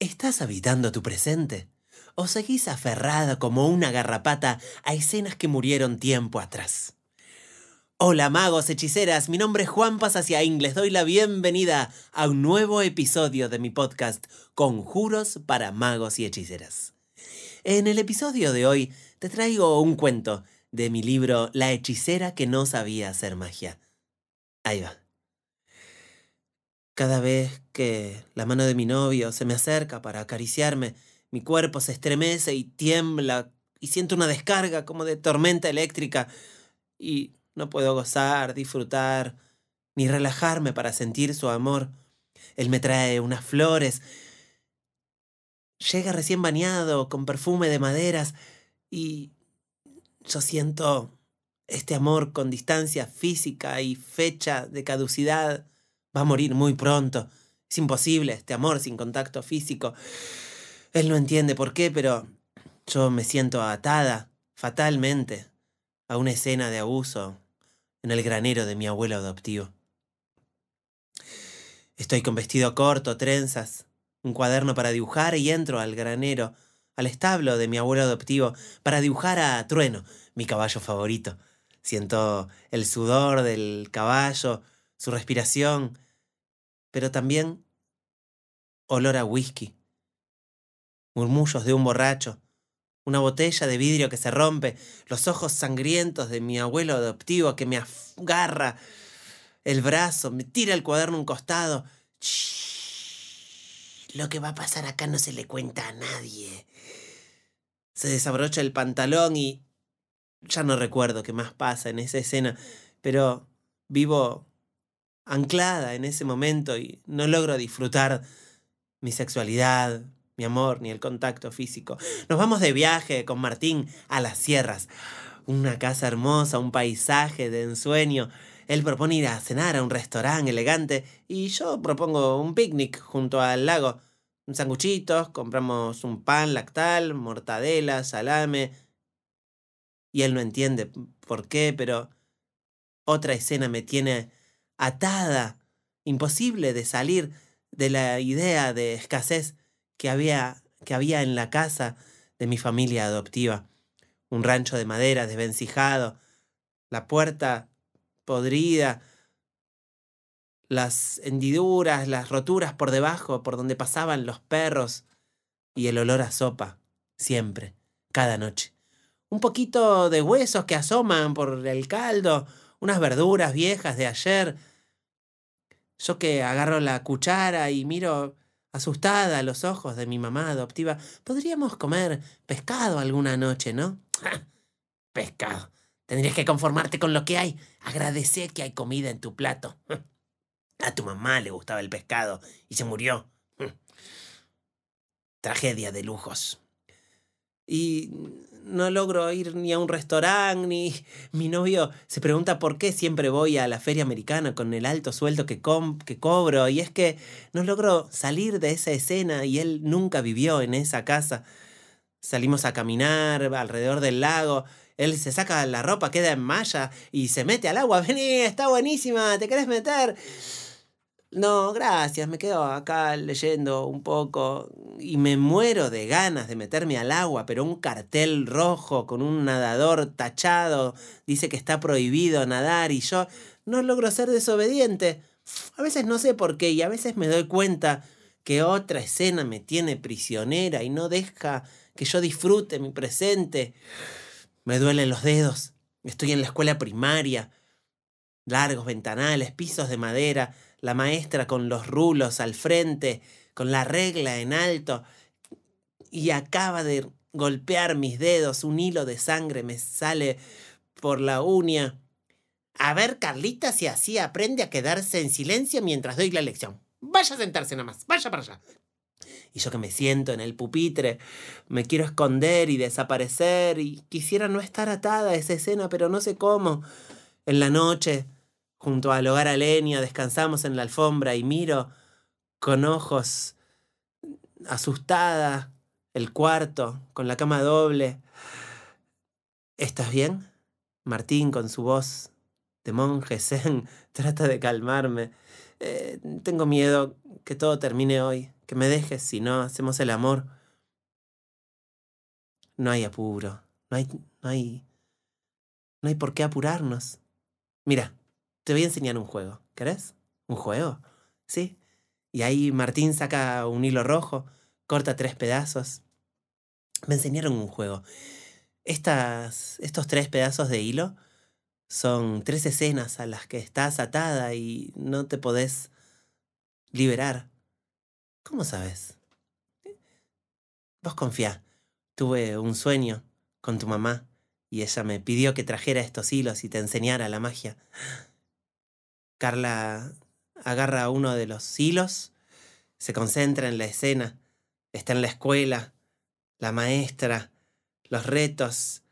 ¿Estás habitando tu presente? ¿O seguís aferrada como una garrapata a escenas que murieron tiempo atrás? Hola magos, hechiceras, mi nombre es Juan Pasaciaín, les doy la bienvenida a un nuevo episodio de mi podcast Conjuros para magos y hechiceras. En el episodio de hoy te traigo un cuento de mi libro La hechicera que no sabía hacer magia. Ahí va. Cada vez que la mano de mi novio se me acerca para acariciarme, mi cuerpo se estremece y tiembla y siento una descarga como de tormenta eléctrica y no puedo gozar, disfrutar, ni relajarme para sentir su amor. Él me trae unas flores. Llega recién bañado, con perfume de maderas, y yo siento este amor con distancia física y fecha de caducidad Va a morir muy pronto. Es imposible este amor sin contacto físico. Él no entiende por qué, pero yo me siento atada, fatalmente, a una escena de abuso en el granero de mi abuelo adoptivo. Estoy con vestido corto, trenzas, un cuaderno para dibujar y entro al granero, al establo de mi abuelo adoptivo, para dibujar a Trueno, mi caballo favorito. Siento el sudor del caballo, su respiración, pero también olor a whisky, murmullos de un borracho, una botella de vidrio que se rompe, los ojos sangrientos de mi abuelo adoptivo que me agarra el brazo, me tira el cuaderno a un costado. lo que va a pasar acá no se le cuenta a nadie. Se desabrocha el pantalón y ya no recuerdo qué más pasa en esa escena, pero vivo anclada en ese momento y no logro disfrutar mi sexualidad, mi amor, ni el contacto físico. Nos vamos de viaje con Martín a las sierras. Una casa hermosa, un paisaje de ensueño. Él propone ir a cenar a un restaurante elegante y yo propongo un picnic junto al lago. Sanguchitos, compramos un pan lactal, mortadela, salame. Y él no entiende por qué, pero otra escena me tiene atada, imposible de salir de la idea de escasez que había, que había en la casa de mi familia adoptiva. Un rancho de madera desvencijado, la puerta podrida, las hendiduras, las roturas por debajo, por donde pasaban los perros, y el olor a sopa, siempre, cada noche. Un poquito de huesos que asoman por el caldo, unas verduras viejas de ayer, yo que agarro la cuchara y miro asustada a los ojos de mi mamá adoptiva, podríamos comer pescado alguna noche, ¿no? pescado. Tendrías que conformarte con lo que hay. Agradecer que hay comida en tu plato. A tu mamá le gustaba el pescado y se murió. Tragedia de lujos. Y no logro ir ni a un restaurante, ni mi novio se pregunta por qué siempre voy a la feria americana con el alto sueldo que, que cobro. Y es que no logro salir de esa escena y él nunca vivió en esa casa. Salimos a caminar alrededor del lago. Él se saca la ropa, queda en malla y se mete al agua. Vení, está buenísima, ¿te querés meter? No, gracias, me quedo acá leyendo un poco y me muero de ganas de meterme al agua, pero un cartel rojo con un nadador tachado dice que está prohibido nadar y yo no logro ser desobediente. A veces no sé por qué y a veces me doy cuenta que otra escena me tiene prisionera y no deja que yo disfrute mi presente. Me duelen los dedos. Estoy en la escuela primaria. Largos ventanales, pisos de madera, la maestra con los rulos al frente, con la regla en alto, y acaba de golpear mis dedos, un hilo de sangre me sale por la uña. A ver, Carlita, si así aprende a quedarse en silencio mientras doy la lección. Vaya a sentarse nada más, vaya para allá. Y yo que me siento en el pupitre, me quiero esconder y desaparecer, y quisiera no estar atada a esa escena, pero no sé cómo. En la noche, Junto al hogar a leña descansamos en la alfombra y miro con ojos asustada el cuarto con la cama doble. ¿Estás bien? Martín con su voz de monje zen trata de calmarme. Eh, tengo miedo que todo termine hoy, que me dejes si no hacemos el amor. No hay apuro, no hay, no hay, no hay por qué apurarnos. Mira, te voy a enseñar un juego. ¿Querés? ¿Un juego? Sí. Y ahí Martín saca un hilo rojo, corta tres pedazos. Me enseñaron un juego. Estas, estos tres pedazos de hilo son tres escenas a las que estás atada y no te podés liberar. ¿Cómo sabes? Vos confía. Tuve un sueño con tu mamá y ella me pidió que trajera estos hilos y te enseñara la magia. Carla agarra uno de los hilos, se concentra en la escena, está en la escuela, la maestra, los retos.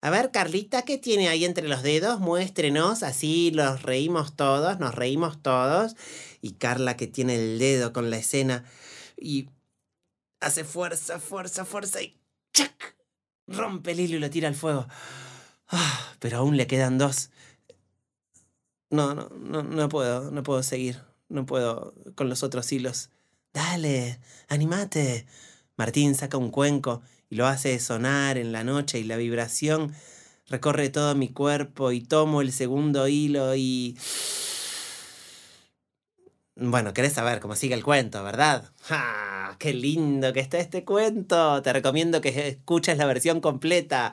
A ver, Carlita, ¿qué tiene ahí entre los dedos? Muéstrenos, así los reímos todos, nos reímos todos. Y Carla que tiene el dedo con la escena y hace fuerza, fuerza, fuerza y ¡chac! Rompe el hilo y lo tira al fuego. Ah, pero aún le quedan dos. No, no, no, no puedo, no puedo seguir. No puedo con los otros hilos. Dale, animate. Martín saca un cuenco y lo hace sonar en la noche y la vibración recorre todo mi cuerpo y tomo el segundo hilo y... Bueno, querés saber cómo sigue el cuento, ¿verdad? ¡Ja! ¡Qué lindo que está este cuento! Te recomiendo que escuches la versión completa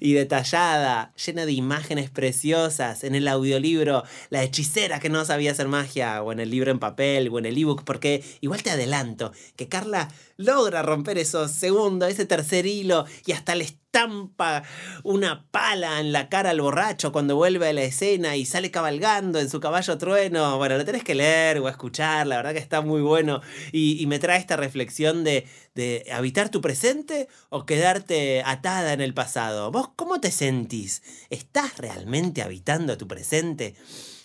y detallada, llena de imágenes preciosas, en el audiolibro La hechicera que no sabía hacer magia, o en el libro en papel, o en el ebook, porque igual te adelanto que Carla logra romper esos segundos, ese tercer hilo, y hasta le estampa una pala en la cara al borracho cuando vuelve a la escena y sale cabalgando en su caballo trueno. Bueno, lo tenés que leer o escuchar, la verdad que está muy bueno. Y, me trae esta reflexión de, de habitar tu presente o quedarte atada en el pasado. ¿Vos cómo te sentís? ¿Estás realmente habitando tu presente?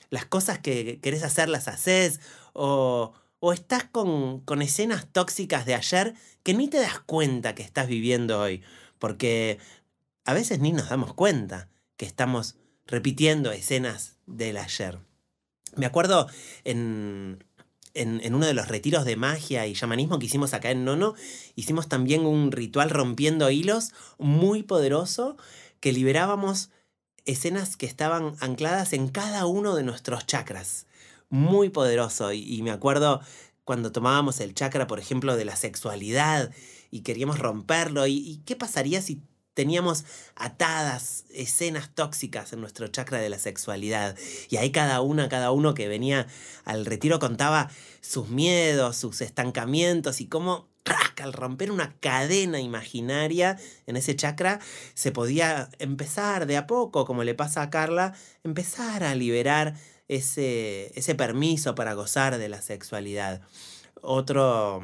¿Las cosas que querés hacer las haces? ¿O, o estás con, con escenas tóxicas de ayer que ni te das cuenta que estás viviendo hoy? porque a veces ni nos damos cuenta que estamos repitiendo escenas del ayer. Me acuerdo en, en, uno de los retiros de magia y llamanismo que hicimos acá en Nono, hicimos también un ritual rompiendo hilos muy poderoso que liberábamos escenas que estaban ancladas en cada uno de nuestros chakras. Muy poderoso. Y, y me acuerdo cuando tomábamos el chakra, por ejemplo, de la sexualidad y queríamos romperlo. ¿Y, qué pasaría si teníamos atadas escenas tóxicas en nuestro chakra de la sexualidad? Y ahí cada una, cada uno que venía al retiro contaba sus miedos, sus estancamientos y cómo al romper una cadena imaginaria en ese chakra, se podía empezar de a poco, como le pasa a Carla, empezar a liberar ese, ese permiso para gozar de la sexualidad. Otro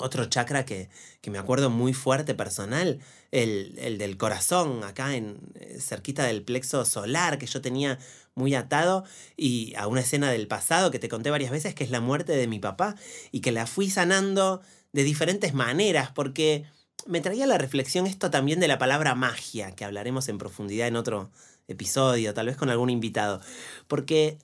otro chakra que, me acuerdo muy fuerte personal, el, del corazón, acá en eh, cerquita del plexo solar que yo tenía muy atado y a una escena del pasado que te conté varias veces que es la muerte de mi papá y que la fui sanando de diferentes maneras porque me traía la reflexión esto también de la palabra magia que hablaremos en profundidad en otro episodio, tal vez con algún invitado, porque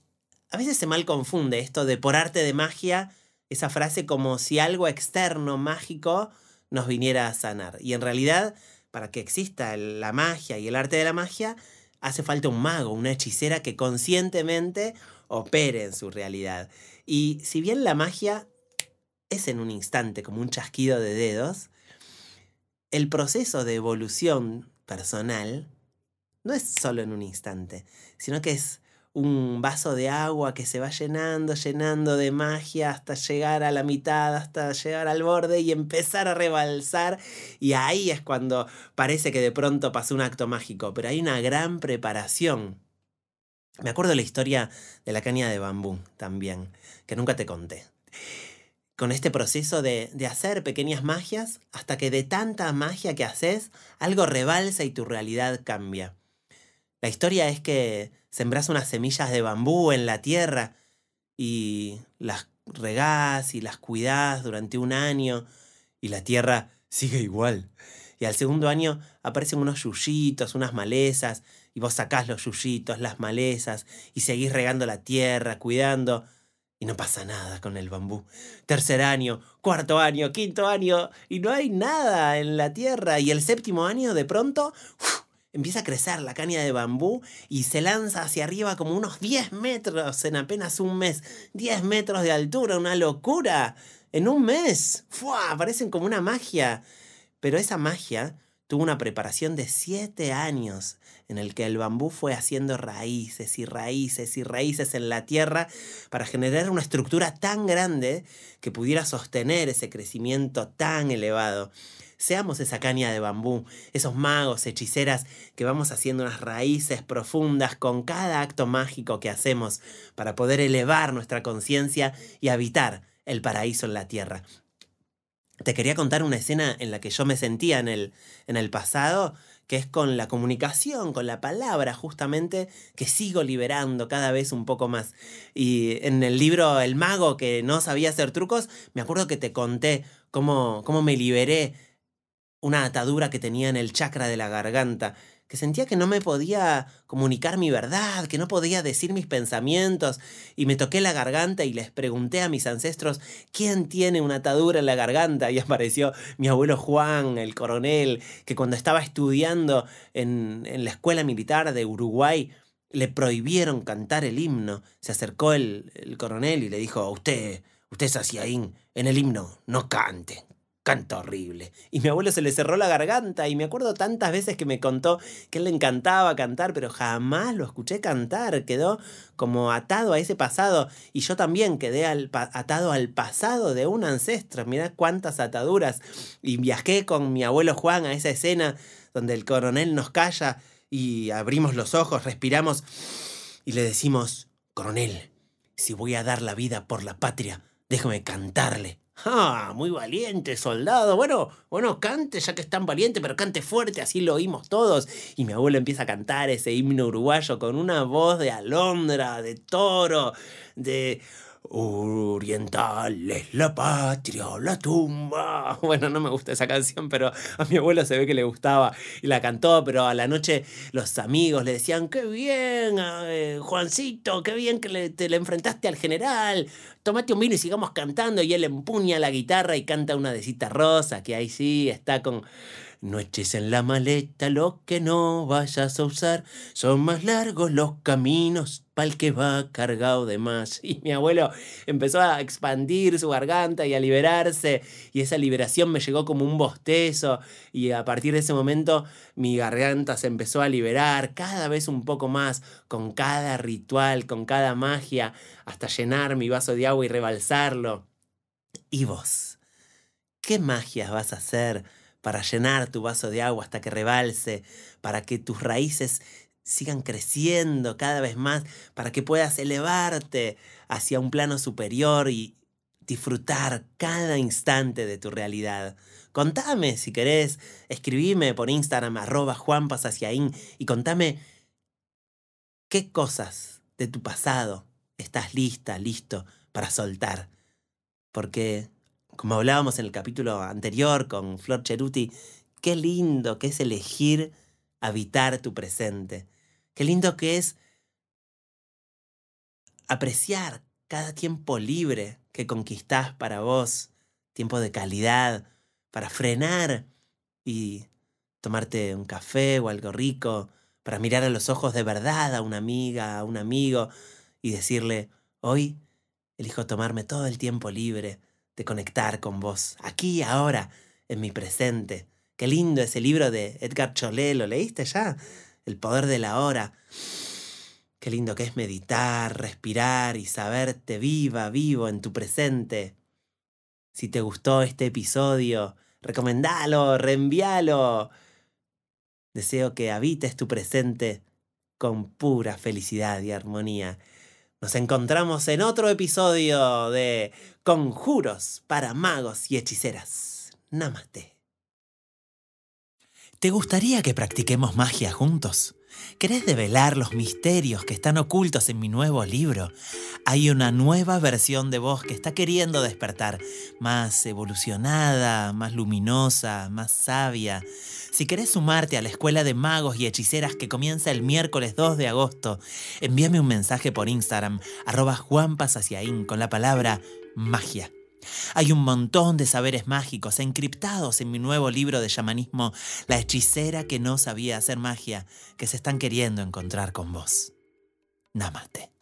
a veces se mal confunde esto de por arte de magia esa frase como si algo externo mágico nos viniera a sanar. Y en realidad, para que exista la magia y el arte de la magia, hace falta un mago, una hechicera que conscientemente opere en su realidad. Y si bien la magia es en un instante como un chasquido de dedos, el proceso de evolución personal no es solo en un instante, sino que es un vaso de agua que se va llenando, llenando de magia hasta llegar a la mitad, hasta llegar al borde y empezar a rebalsar. Y ahí es cuando parece que de pronto pasó un acto mágico, pero hay una gran preparación. Me acuerdo la historia de la caña de bambú también, que nunca te conté. Con este proceso de, de hacer pequeñas magias hasta que de tanta magia que haces, algo rebalsa y tu realidad cambia. La historia es que sembras unas semillas de bambú en la tierra y las regás y las cuidás durante un año y la tierra sigue igual. Y al segundo año aparecen unos yuyitos, unas malezas, y vos sacás los yuyitos, las malezas, y seguís regando la tierra, cuidando. Y no pasa nada con el bambú. Tercer año, cuarto año, quinto año, y no hay nada en la tierra. Y el séptimo año, de pronto, empieza a crecer la caña de bambú y se lanza hacia arriba como unos 10 metros en apenas un mes. 10 metros de altura, una locura. En un mes. ¡Fua! Parecen como una magia. Pero esa magia tuvo una preparación de 7 años en el que el bambú fue haciendo raíces y raíces y raíces en la tierra para generar una estructura tan grande que pudiera sostener ese crecimiento tan elevado. Seamos esa caña de bambú, esos magos, hechiceras que vamos haciendo unas raíces profundas con cada acto mágico que hacemos para poder elevar nuestra conciencia y habitar el paraíso en la tierra. Te quería contar una escena en la que yo me sentía en el, en el pasado, que es con la comunicación, con la palabra justamente, que sigo liberando cada vez un poco más. Y en el libro El mago que no sabía hacer trucos, me acuerdo que te conté cómo, cómo me liberé una atadura que tenía en el chakra de la garganta, que sentía que no me podía comunicar mi verdad, que no podía decir mis pensamientos, y me toqué la garganta y les pregunté a mis ancestros, ¿quién tiene una atadura en la garganta? Y apareció mi abuelo Juan, el coronel, que cuando estaba estudiando en, en la escuela militar de Uruguay, le prohibieron cantar el himno. Se acercó el, el coronel y le dijo, usted, usted es así en el himno, no cante, canta horrible. Y mi abuelo se le cerró la garganta y me acuerdo tantas veces que me contó que él le encantaba cantar, pero jamás lo escuché cantar, quedó como atado a ese pasado y yo también quedé atado al pasado de un ancestro, mirá cuántas ataduras. Y viajé con mi abuelo Juan a esa escena donde el coronel nos calla y abrimos los ojos, respiramos y le decimos, coronel, si voy a dar la vida por la patria, déjame cantarle Ah, muy valiente, soldado. Bueno, bueno, cante, ya que es tan valiente, pero cante fuerte, así lo oímos todos. Y mi abuelo empieza a cantar ese himno uruguayo con una voz de alondra, de toro, de Oriental es la patria, la tumba. Bueno, no me gusta esa canción, pero a mi abuelo se ve que le gustaba y la cantó, pero a la noche los amigos le decían, qué bien, eh, Juancito, qué bien que te le enfrentaste al general, tomate un vino y sigamos cantando. Y él empuña la guitarra y canta una de cita rosa, que ahí sí está con no eches en la maleta lo que no vayas a usar. Son más largos los caminos pa'l que va cargado de más. Y mi abuelo empezó a expandir su garganta y a liberarse. Y esa liberación me llegó como un bostezo. Y a partir de ese momento mi garganta se empezó a liberar cada vez un poco más con cada ritual, con cada magia, hasta llenar mi vaso de agua y rebalsarlo. ¿Y vos? ¿Qué magias vas a hacer? Para llenar tu vaso de agua hasta que rebalse, para que tus raíces sigan creciendo cada vez más, para que puedas elevarte hacia un plano superior y disfrutar cada instante de tu realidad. Contame si querés, escribime por Instagram arroba juanpasaciaín y contame qué cosas de tu pasado estás lista, listo para soltar. Porque como hablábamos en el capítulo anterior con Flor Cheruti, qué lindo que es elegir habitar tu presente. Qué lindo que es apreciar cada tiempo libre que conquistás para vos, tiempo de calidad, para frenar y tomarte un café o algo rico, para mirar a los ojos de verdad a una amiga, a un amigo y decirle, hoy elijo tomarme todo el tiempo libre de conectar con vos, aquí, ahora, en mi presente. Qué lindo ese libro de Edgar Cholé, ¿lo leíste ya? El poder de la hora. Qué lindo que es meditar, respirar y saberte viva, vivo en tu presente. Si te gustó este episodio, recomendalo, reenvíalo. Deseo que habites tu presente con pura felicidad y armonía. Nos encontramos en otro episodio de Conjuros para magos y hechiceras. Namaste. ¿Te gustaría que practiquemos magia juntos? ¿Querés develar los misterios que están ocultos en mi nuevo libro? Hay una nueva versión de vos que está queriendo despertar, más evolucionada, más luminosa, más sabia Si querés sumarte a la escuela de magos y hechiceras que comienza el miércoles 2 de agosto, envíame un mensaje por Instagram, arroba juanpasaciaín, con la palabra magia. Hay un montón de saberes mágicos encriptados en mi nuevo libro de chamanismo, La hechicera que no sabía hacer magia, que se están queriendo encontrar con vos. Namaste.